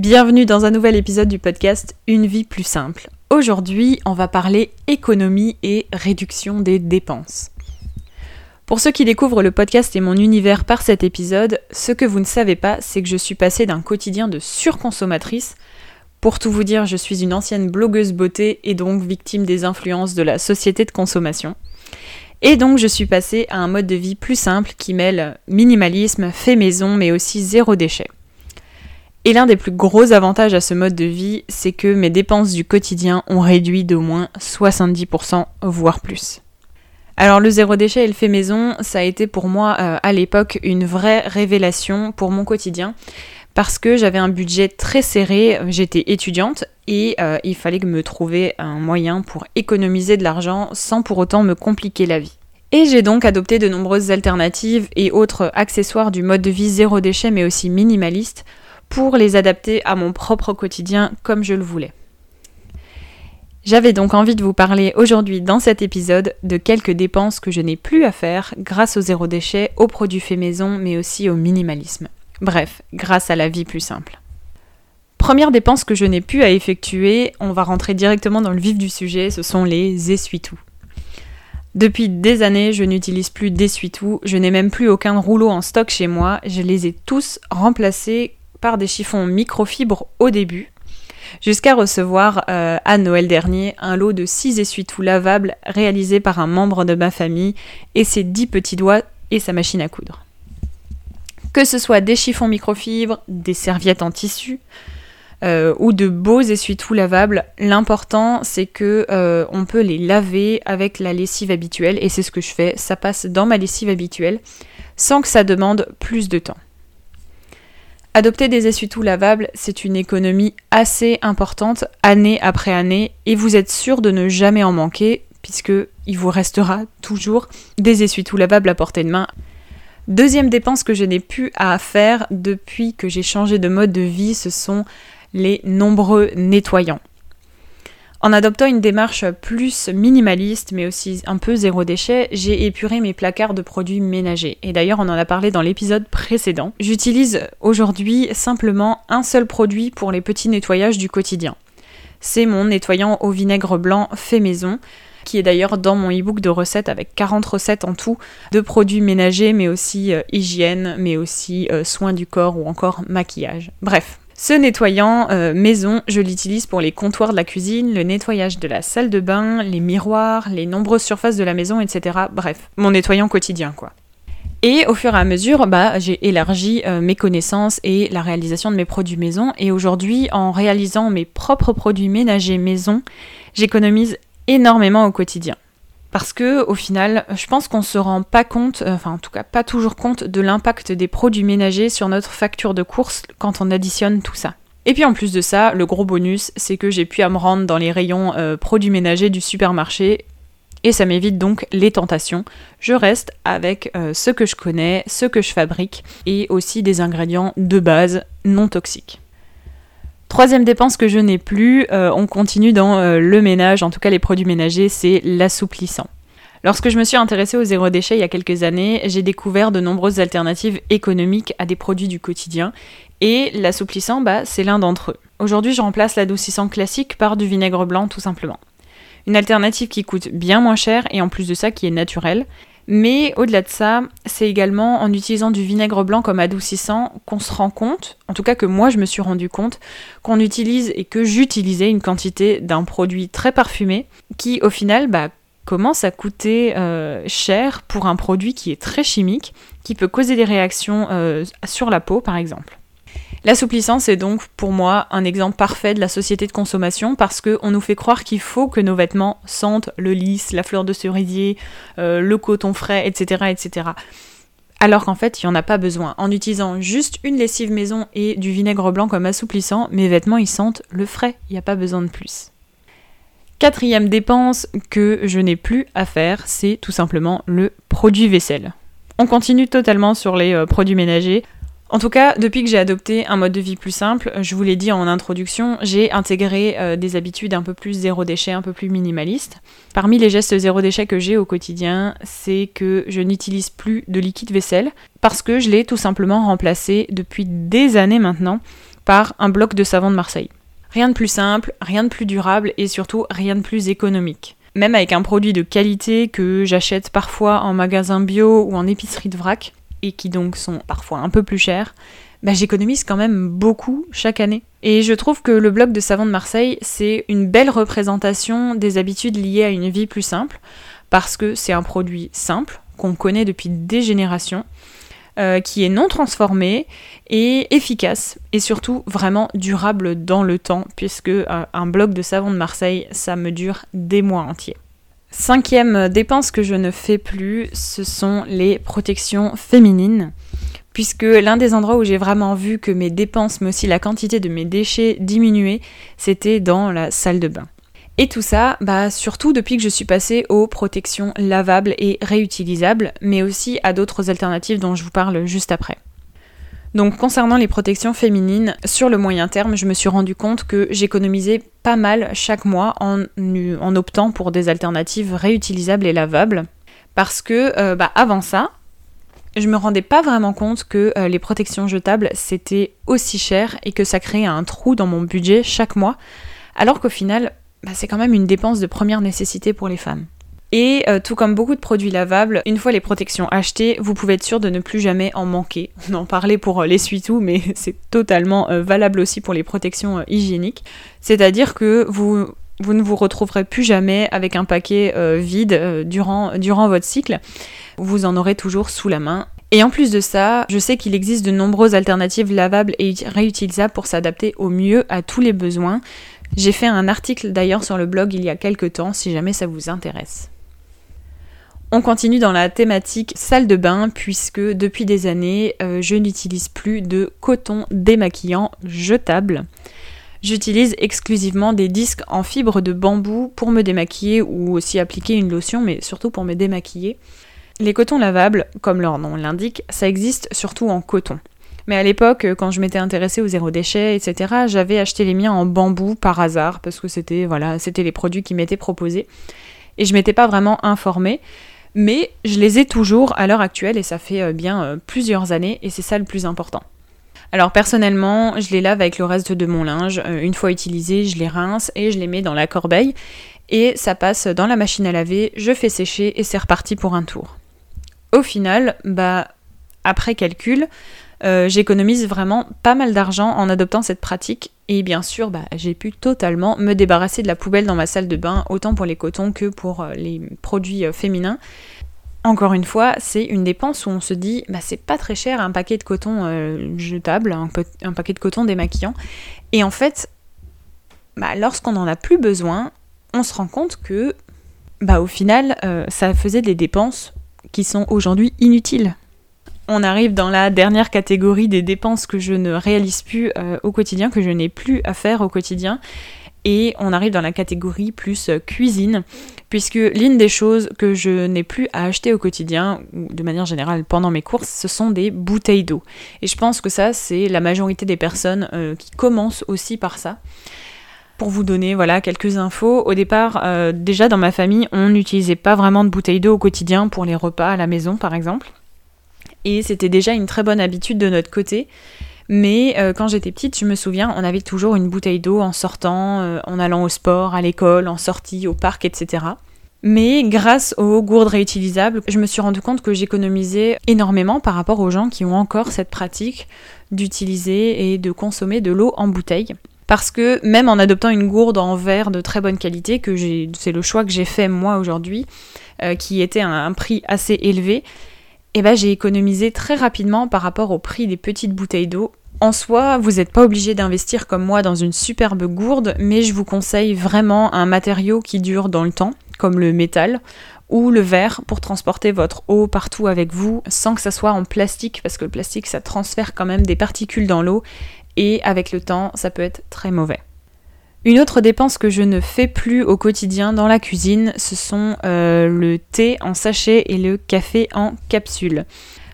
Bienvenue dans un nouvel épisode du podcast Une vie plus simple. Aujourd'hui, on va parler économie et réduction des dépenses. Pour ceux qui découvrent le podcast et mon univers par cet épisode, ce que vous ne savez pas, c'est que je suis passée d'un quotidien de surconsommatrice. Pour tout vous dire, je suis une ancienne blogueuse beauté et donc victime des influences de la société de consommation. Et donc je suis passée à un mode de vie plus simple qui mêle minimalisme, fait maison, mais aussi zéro déchet. Et l'un des plus gros avantages à ce mode de vie, c'est que mes dépenses du quotidien ont réduit d'au moins 70%, voire plus. Alors le zéro déchet et le fait maison, ça a été pour moi euh, à l'époque une vraie révélation pour mon quotidien parce que j'avais un budget très serré, j'étais étudiante et euh, il fallait me trouver un moyen pour économiser de l'argent sans pour autant me compliquer la vie. Et j'ai donc adopté de nombreuses alternatives et autres accessoires du mode de vie zéro déchet mais aussi minimaliste pour les adapter à mon propre quotidien comme je le voulais. J'avais donc envie de vous parler aujourd'hui dans cet épisode de quelques dépenses que je n'ai plus à faire grâce au zéro déchet, aux produits faits maison, mais aussi au minimalisme. Bref, grâce à la vie plus simple. Première dépense que je n'ai plus à effectuer, on va rentrer directement dans le vif du sujet, ce sont les essuie-tout. Depuis des années, je n'utilise plus d'essuie-tout, je n'ai même plus aucun rouleau en stock chez moi, je les ai tous remplacés par des chiffons microfibres au début, jusqu'à recevoir euh, à Noël dernier un lot de 6 essuie-tout lavables réalisés par un membre de ma famille et ses 10 petits doigts et sa machine à coudre. Que ce soit des chiffons microfibres, des serviettes en tissu, euh, ou de beaux essuie-tout lavables, l'important c'est que euh, on peut les laver avec la lessive habituelle et c'est ce que je fais, ça passe dans ma lessive habituelle sans que ça demande plus de temps. Adopter des essuie-tout lavables, c'est une économie assez importante année après année et vous êtes sûr de ne jamais en manquer puisque il vous restera toujours des essuie-tout lavables à portée de main. Deuxième dépense que je n'ai plus à faire depuis que j'ai changé de mode de vie, ce sont les nombreux nettoyants. En adoptant une démarche plus minimaliste, mais aussi un peu zéro déchet, j'ai épuré mes placards de produits ménagers. Et d'ailleurs, on en a parlé dans l'épisode précédent. J'utilise aujourd'hui simplement un seul produit pour les petits nettoyages du quotidien. C'est mon nettoyant au vinaigre blanc fait maison qui est d'ailleurs dans mon e-book de recettes avec 40 recettes en tout de produits ménagers, mais aussi euh, hygiène, mais aussi euh, soins du corps ou encore maquillage. Bref, ce nettoyant euh, maison, je l'utilise pour les comptoirs de la cuisine, le nettoyage de la salle de bain, les miroirs, les nombreuses surfaces de la maison, etc. Bref, mon nettoyant quotidien quoi. Et au fur et à mesure, bah, j'ai élargi euh, mes connaissances et la réalisation de mes produits maison. Et aujourd'hui, en réalisant mes propres produits ménagers maison, j'économise énormément au quotidien. Parce que au final, je pense qu'on se rend pas compte, euh, enfin en tout cas pas toujours compte de l'impact des produits ménagers sur notre facture de course quand on additionne tout ça. Et puis en plus de ça, le gros bonus, c'est que j'ai pu à me rendre dans les rayons euh, produits ménagers du supermarché et ça m'évite donc les tentations. Je reste avec euh, ce que je connais, ce que je fabrique et aussi des ingrédients de base non toxiques. Troisième dépense que je n'ai plus, euh, on continue dans euh, le ménage, en tout cas les produits ménagers, c'est l'assouplissant. Lorsque je me suis intéressée au zéro déchet il y a quelques années, j'ai découvert de nombreuses alternatives économiques à des produits du quotidien et l'assouplissant, bah, c'est l'un d'entre eux. Aujourd'hui, je remplace l'adoucissant classique par du vinaigre blanc tout simplement. Une alternative qui coûte bien moins cher et en plus de ça qui est naturelle mais au-delà de ça, c'est également en utilisant du vinaigre blanc comme adoucissant qu'on se rend compte, en tout cas que moi je me suis rendu compte, qu'on utilise et que j'utilisais une quantité d'un produit très parfumé qui au final bah, commence à coûter euh, cher pour un produit qui est très chimique, qui peut causer des réactions euh, sur la peau par exemple. L'assouplissant, c'est donc pour moi un exemple parfait de la société de consommation parce qu'on nous fait croire qu'il faut que nos vêtements sentent le lys, la fleur de cerisier, euh, le coton frais, etc. etc. Alors qu'en fait, il n'y en a pas besoin. En utilisant juste une lessive maison et du vinaigre blanc comme assouplissant, mes vêtements ils sentent le frais, il n'y a pas besoin de plus. Quatrième dépense que je n'ai plus à faire, c'est tout simplement le produit vaisselle. On continue totalement sur les euh, produits ménagers. En tout cas, depuis que j'ai adopté un mode de vie plus simple, je vous l'ai dit en introduction, j'ai intégré euh, des habitudes un peu plus zéro déchet, un peu plus minimalistes. Parmi les gestes zéro déchet que j'ai au quotidien, c'est que je n'utilise plus de liquide vaisselle parce que je l'ai tout simplement remplacé depuis des années maintenant par un bloc de savon de Marseille. Rien de plus simple, rien de plus durable et surtout rien de plus économique. Même avec un produit de qualité que j'achète parfois en magasin bio ou en épicerie de vrac, et qui donc sont parfois un peu plus chers, bah, j'économise quand même beaucoup chaque année. Et je trouve que le bloc de savon de Marseille, c'est une belle représentation des habitudes liées à une vie plus simple, parce que c'est un produit simple, qu'on connaît depuis des générations, euh, qui est non transformé et efficace, et surtout vraiment durable dans le temps, puisque euh, un bloc de savon de Marseille, ça me dure des mois entiers. Cinquième dépense que je ne fais plus, ce sont les protections féminines. Puisque l'un des endroits où j'ai vraiment vu que mes dépenses, mais aussi la quantité de mes déchets diminuaient, c'était dans la salle de bain. Et tout ça, bah surtout depuis que je suis passée aux protections lavables et réutilisables, mais aussi à d'autres alternatives dont je vous parle juste après. Donc concernant les protections féminines, sur le moyen terme, je me suis rendu compte que j'économisais pas mal chaque mois en, optant pour des alternatives réutilisables et lavables. Parce que euh, bah, avant ça, je me rendais pas vraiment compte que euh, les protections jetables c'était aussi cher et que ça créait un trou dans mon budget chaque mois, alors qu'au final, bah, c'est quand même une dépense de première nécessité pour les femmes. Et euh, tout comme beaucoup de produits lavables, une fois les protections achetées, vous pouvez être sûr de ne plus jamais en manquer. On en parlait pour euh, l'essuie-tout, mais c'est totalement euh, valable aussi pour les protections hygiéniques. C'est-à-dire que vous, vous ne vous retrouverez plus jamais avec un paquet vide durant, durant votre cycle. Vous en aurez toujours sous la main. Et en plus de ça, je sais qu'il existe de nombreuses alternatives lavables et réutilisables pour s'adapter au mieux à tous les besoins. J'ai fait un article d'ailleurs sur le blog il y a quelques temps si jamais ça vous intéresse. On continue dans la thématique salle de bain puisque depuis des années, euh, je n'utilise plus de coton démaquillant jetable. J'utilise exclusivement des disques en fibre de bambou pour me démaquiller ou aussi appliquer une lotion, mais surtout pour me démaquiller. Les cotons lavables, comme leur nom l'indique, ça existe surtout en coton. Mais à l'époque, quand je m'étais intéressée au zéro déchet, etc., j'avais acheté les miens en bambou par hasard parce que c'était voilà, c'était les produits qui m'étaient proposés et je m'étais pas vraiment informée mais je les ai toujours à l'heure actuelle et ça fait euh, bien euh, plusieurs années et c'est ça le plus important. Alors personnellement, je les lave avec le reste de mon linge. Euh, une fois utilisés, je les rince et je les mets dans la corbeille et ça passe dans la machine à laver, je fais sécher et c'est reparti pour un tour. Au final, bah après calcul, j'économise vraiment pas mal d'argent en adoptant cette pratique et bien sûr, bah, j'ai pu totalement me débarrasser de la poubelle dans ma salle de bain, autant pour les cotons que pour euh, les produits euh, féminins. Encore une fois, c'est une dépense où on se dit, bah, c'est pas très cher un paquet de coton euh, jetable, un, paquet de coton démaquillant. Et en fait, bah, lorsqu'on n'en a plus besoin, on se rend compte que, au final, ça faisait des dépenses qui sont aujourd'hui inutiles on arrive dans la dernière catégorie des dépenses que je ne réalise plus euh, au quotidien, que je n'ai plus à faire au quotidien. Et on arrive dans la catégorie plus euh, cuisine, puisque l'une des choses que je n'ai plus à acheter au quotidien, ou de manière générale pendant mes courses, ce sont des bouteilles d'eau. Et je pense que ça, c'est la majorité des personnes euh, qui commencent aussi par ça. Pour vous donner voilà quelques infos, au départ, déjà dans ma famille, on n'utilisait pas vraiment de bouteilles d'eau au quotidien pour les repas à la maison, par exemple et c'était déjà une très bonne habitude de notre côté. Mais euh, quand j'étais petite, je me souviens, on avait toujours une bouteille d'eau en sortant, euh, en allant au sport, à l'école, en sortie, au parc, etc. Mais grâce aux gourdes réutilisables, je me suis rendu compte que j'économisais énormément par rapport aux gens qui ont encore cette pratique d'utiliser et de consommer de l'eau en bouteille. Parce que même en adoptant une gourde en verre de très bonne qualité, que c'est le choix que j'ai fait moi aujourd'hui, euh, qui était à un prix assez élevé, eh ben, j'ai économisé très rapidement par rapport au prix des petites bouteilles d'eau En soi, vous n'êtes pas obligé d'investir comme moi dans une superbe gourde, mais je vous conseille vraiment un matériau qui dure dans le temps, comme le métal ou le verre pour transporter votre eau partout avec vous sans que ça soit en plastique parce que le plastique ça transfère quand même des particules dans l'eau et avec le temps ça peut être très mauvais. Une autre dépense que je ne fais plus au quotidien dans la cuisine, ce sont euh, le thé en sachet et le café en capsule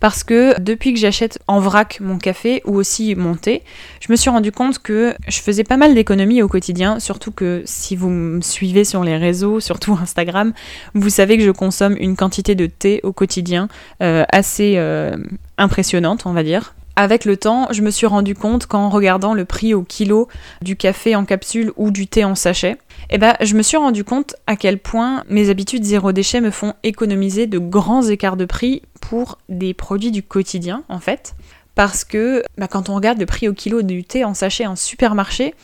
parce que depuis que j'achète en vrac mon café ou aussi mon thé, je me suis rendu compte que je faisais pas mal d'économies au quotidien, surtout que si vous me suivez sur les réseaux, surtout Instagram, vous savez que je consomme une quantité de thé au quotidien euh, assez euh, impressionnante, on va dire. Avec le temps, je me suis rendu compte qu'en regardant le prix au kilo du café en capsule ou du thé en sachet, eh ben, je me suis rendu compte à quel point mes habitudes zéro déchet me font économiser de grands écarts de prix pour des produits du quotidien, en fait. Parce que bah, quand on regarde le prix au kilo du thé en sachet en supermarché,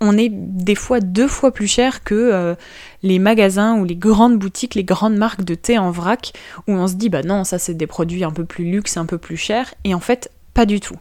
on est des fois deux fois plus cher que euh, les magasins ou les grandes boutiques, les grandes marques de thé en vrac, où on se dit bah non, ça c'est des produits un peu plus luxe, un peu plus chers, et en fait pas du tout.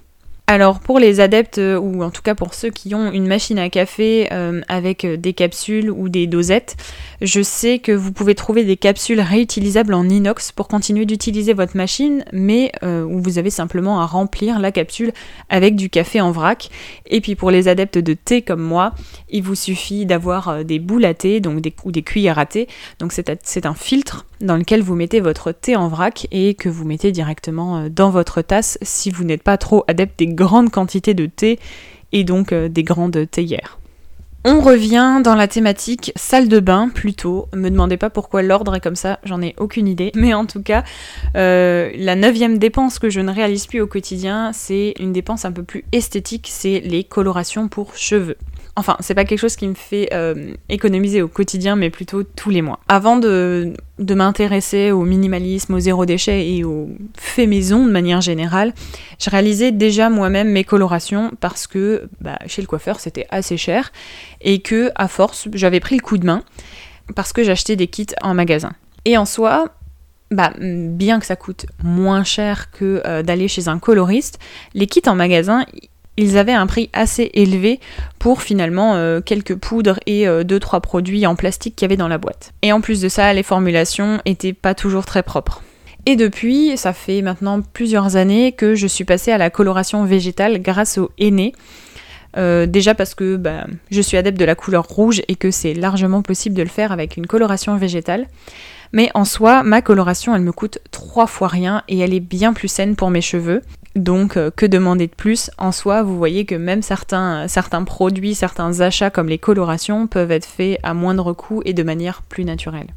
Alors pour les adeptes, euh, ou en tout cas pour ceux qui ont une machine à café euh, avec euh, des capsules ou des dosettes, je sais que vous pouvez trouver des capsules réutilisables en inox pour continuer d'utiliser votre machine, mais où vous avez simplement à remplir la capsule avec du café en vrac. Et puis pour les adeptes de thé comme moi, il vous suffit d'avoir des boules à thé donc des, ou des cuillères à thé. Donc c'est un filtre dans lequel vous mettez votre thé en vrac et que vous mettez directement dans votre tasse si vous n'êtes pas trop adepte des grandes quantités de thé et donc euh, des grandes théières. On revient dans la thématique salle de bain plutôt. Me demandez pas pourquoi l'ordre est comme ça, j'en ai aucune idée. Mais en tout cas, euh, la neuvième dépense que je ne réalise plus au quotidien, c'est une dépense un peu plus esthétique, c'est les colorations pour cheveux. Enfin, c'est pas quelque chose qui me fait euh, économiser au quotidien, mais plutôt tous les mois. Avant de, m'intéresser au minimalisme, au zéro déchet et au fait maison de manière générale, je réalisais déjà moi-même mes colorations parce que bah, chez le coiffeur c'était assez cher et que à force j'avais pris le coup de main parce que j'achetais des kits en magasin. Et en soi, bah, bien que ça coûte moins cher que euh, d'aller chez un coloriste, les kits en magasin, ils avaient un prix assez élevé pour finalement euh, quelques poudres et 2-3 euh, produits en plastique qu'il y avait dans la boîte. Et en plus de ça, les formulations étaient pas toujours très propres. Et depuis, ça fait maintenant plusieurs années que je suis passée à la coloration végétale grâce au Henné. Euh, déjà parce que bah, je suis adepte de la couleur rouge et que c'est largement possible de le faire avec une coloration végétale. Mais en soi, ma coloration, elle me coûte trois fois rien et elle est bien plus saine pour mes cheveux. Donc, euh, que demander de plus En soi, vous voyez que même certains, certains produits, certains achats comme les colorations peuvent être faits à moindre coût et de manière plus naturelle.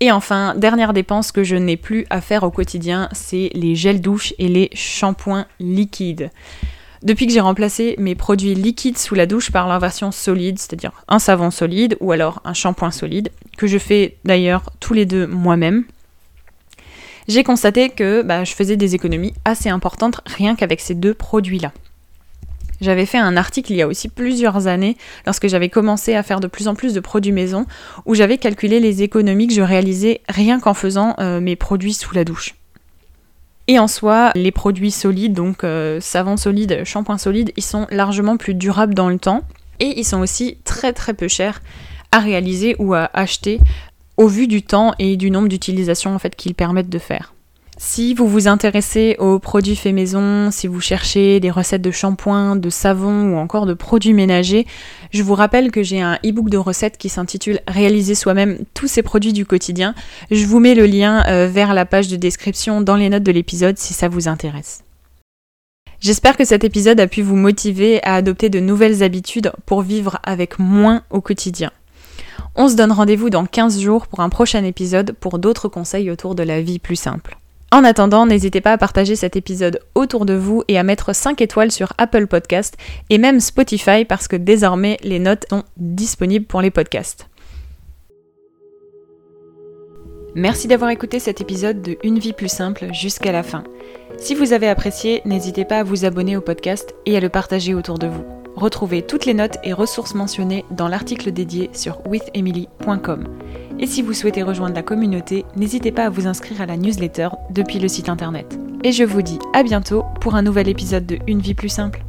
Et enfin, dernière dépense que je n'ai plus à faire au quotidien, c'est les gels douche et les shampoings liquides. Depuis que j'ai remplacé mes produits liquides sous la douche par leur version solide, c'est-à-dire un savon solide ou alors un shampoing solide, que je fais d'ailleurs tous les deux moi-même, j'ai constaté que bah, je faisais des économies assez importantes rien qu'avec ces deux produits-là. J'avais fait un article il y a aussi plusieurs années, lorsque j'avais commencé à faire de plus en plus de produits maison, où j'avais calculé les économies que je réalisais rien qu'en faisant euh, mes produits sous la douche. Et en soi, les produits solides, donc euh, savon solide, shampoing solide, ils sont largement plus durables dans le temps et ils sont aussi très très peu chers à réaliser ou à acheter au vu du temps et du nombre d'utilisations en fait qu'ils permettent de faire. Si vous vous intéressez aux produits faits maison, si vous cherchez des recettes de shampoing, de savon ou encore de produits ménagers, je vous rappelle que j'ai un e-book de recettes qui s'intitule Réaliser soi-même tous ces produits du quotidien. Je vous mets le lien euh, vers la page de description dans les notes de l'épisode si ça vous intéresse. J'espère que cet épisode a pu vous motiver à adopter de nouvelles habitudes pour vivre avec moins au quotidien. On se donne rendez-vous dans 15 jours pour un prochain épisode pour d'autres conseils autour de la vie plus simple. En attendant, n'hésitez pas à partager cet épisode autour de vous et à mettre 5 étoiles sur Apple Podcast et même Spotify parce que désormais les notes sont disponibles pour les podcasts. Merci d'avoir écouté cet épisode de Une vie plus simple jusqu'à la fin. Si vous avez apprécié, n'hésitez pas à vous abonner au podcast et à le partager autour de vous. Retrouvez toutes les notes et ressources mentionnées dans l'article dédié sur withemily.com. Et si vous souhaitez rejoindre la communauté, n'hésitez pas à vous inscrire à la newsletter depuis le site internet. et je vous dis à bientôt pour un nouvel épisode de Une vie plus simple.